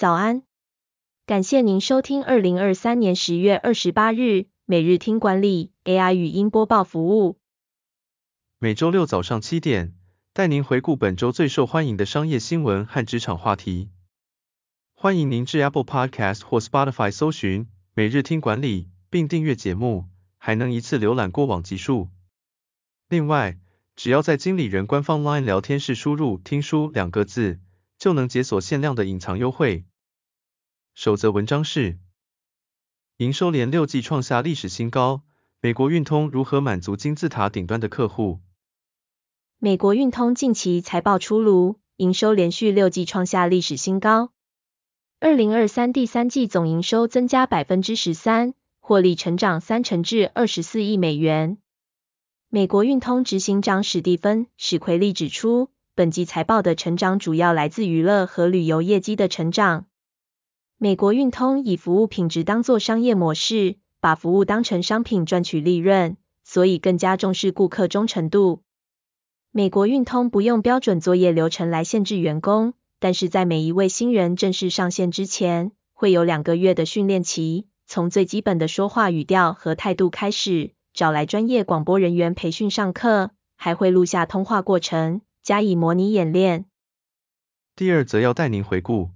早安，感谢您收听二零二三年十月二十八日每日听管理 AI 语音播报服务。每周六早上七点，带您回顾本周最受欢迎的商业新闻和职场话题。欢迎您至 Apple Podcast 或 Spotify 搜寻每日听管理，并订阅节目，还能一次浏览过往集数。另外，只要在经理人官方 LINE 聊天室输入“听书”两个字，就能解锁限量的隐藏优惠。首则文章是：营收连六季创下历史新高，美国运通如何满足金字塔顶端的客户？美国运通近期财报出炉，营收连续六季创下历史新高。二零二三第三季总营收增加百分之十三，获利成长三成至二十四亿美元。美国运通执行长史蒂芬·史奎利指出，本季财报的成长主要来自娱乐和旅游业绩的成长。美国运通以服务品质当作商业模式，把服务当成商品赚取利润，所以更加重视顾客忠诚度。美国运通不用标准作业流程来限制员工，但是在每一位新人正式上线之前，会有两个月的训练期，从最基本的说话语调和态度开始，找来专业广播人员培训上课，还会录下通话过程，加以模拟演练。第二则要带您回顾。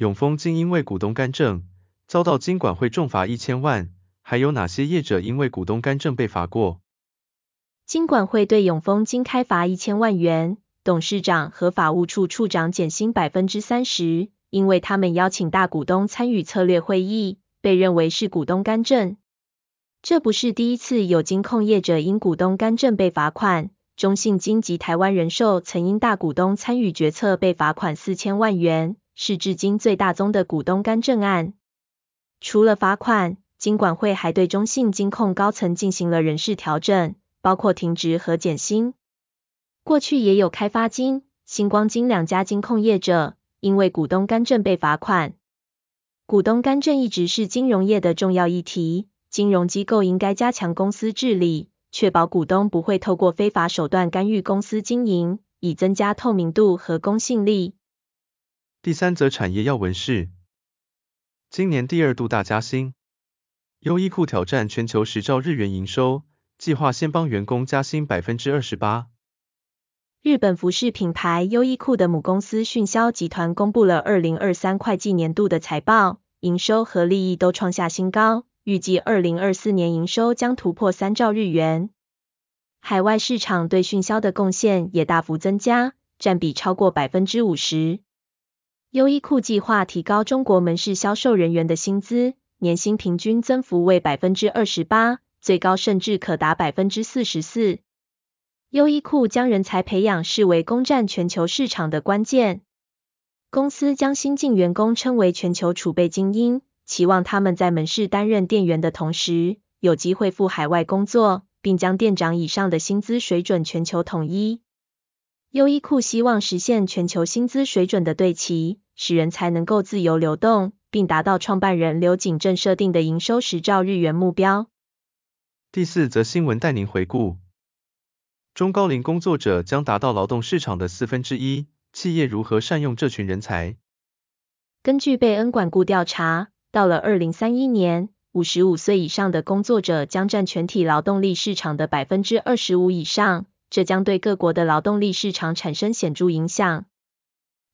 永丰金因为股东干政，遭到金管会重罚一千万，还有哪些业者因为股东干政被罚过？金管会对永丰金开罚一千万元，董事长和法务处处长减薪百分之三十，因为他们邀请大股东参与策略会议，被认为是股东干政。这不是第一次有金控业者因股东干政被罚款，中信金及台湾人寿曾因大股东参与决策被罚款四千万元。是至今最大宗的股东干政案。除了罚款，金管会还对中信金控高层进行了人事调整，包括停职和减薪。过去也有开发金、星光金两家金控业者因为股东干政被罚款。股东干政一直是金融业的重要议题，金融机构应该加强公司治理，确保股东不会透过非法手段干预公司经营，以增加透明度和公信力。第三则产业要闻是，今年第二度大加薪，优衣库挑战全球十兆日元营收，计划先帮员工加薪百分之二十八。日本服饰品牌优衣库的母公司迅销集团公布了二零二三会计年度的财报，营收和利益都创下新高，预计二零二四年营收将突破三兆日元。海外市场对迅销的贡献也大幅增加，占比超过百分之五十。优衣库计划提高中国门市销售人员的薪资，年薪平均增幅为百分之二十八，最高甚至可达百分之四十四。优衣库将人才培养视为攻占全球市场的关键。公司将新进员工称为全球储备精英，期望他们在门市担任店员的同时，有机会赴海外工作，并将店长以上的薪资水准全球统一。优衣库希望实现全球薪资水准的对齐，使人才能够自由流动，并达到创办人刘景正设定的营收十兆日元目标。第四则新闻带您回顾：中高龄工作者将达到劳动市场的四分之一，企业如何善用这群人才？根据贝恩管顾调查，到了二零三一年，五十五岁以上的工作者将占全体劳动力市场的百分之二十五以上。这将对各国的劳动力市场产生显著影响。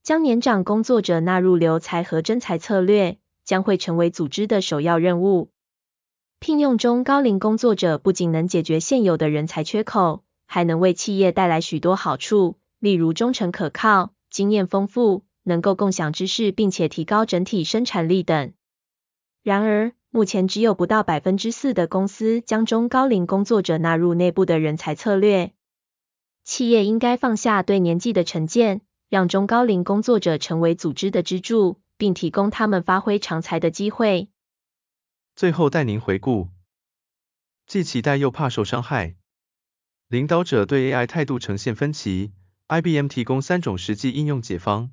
将年长工作者纳入留才和征才策略，将会成为组织的首要任务。聘用中高龄工作者不仅能解决现有的人才缺口，还能为企业带来许多好处，例如忠诚可靠、经验丰富、能够共享知识，并且提高整体生产力等。然而，目前只有不到百分之四的公司将中高龄工作者纳入内部的人才策略。企业应该放下对年纪的成见，让中高龄工作者成为组织的支柱，并提供他们发挥长才的机会。最后带您回顾，既期待又怕受伤害，领导者对 AI 态度呈现分歧。IBM 提供三种实际应用解方。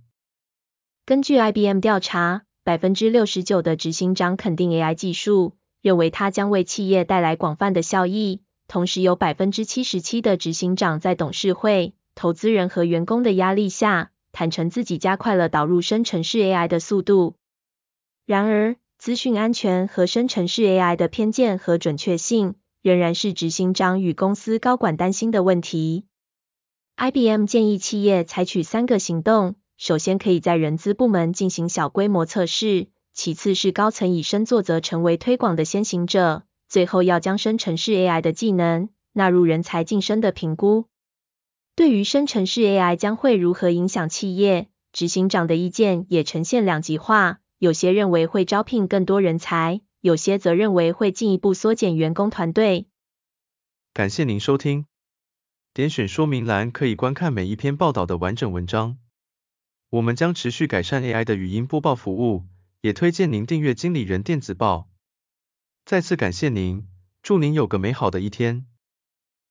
根据 IBM 调查，百分之六十九的执行长肯定 AI 技术，认为它将为企业带来广泛的效益。同时，有百分之七十七的执行长在董事会、投资人和员工的压力下，坦承自己加快了导入生成式 AI 的速度。然而，资讯安全和生成式 AI 的偏见和准确性，仍然是执行长与公司高管担心的问题。IBM 建议企业采取三个行动：首先，可以在人资部门进行小规模测试；其次是高层以身作则，成为推广的先行者；最后要将生成式 AI 的技能纳入人才晋升的评估。对于生成式 AI 将会如何影响企业，执行长的意见也呈现两极化。有些认为会招聘更多人才，有些则认为会进一步缩减员工团队。感谢您收听，点选说明栏可以观看每一篇报道的完整文章。我们将持续改善 AI 的语音播报服务，也推荐您订阅经理人电子报。再次感谢您，祝您有个美好的一天。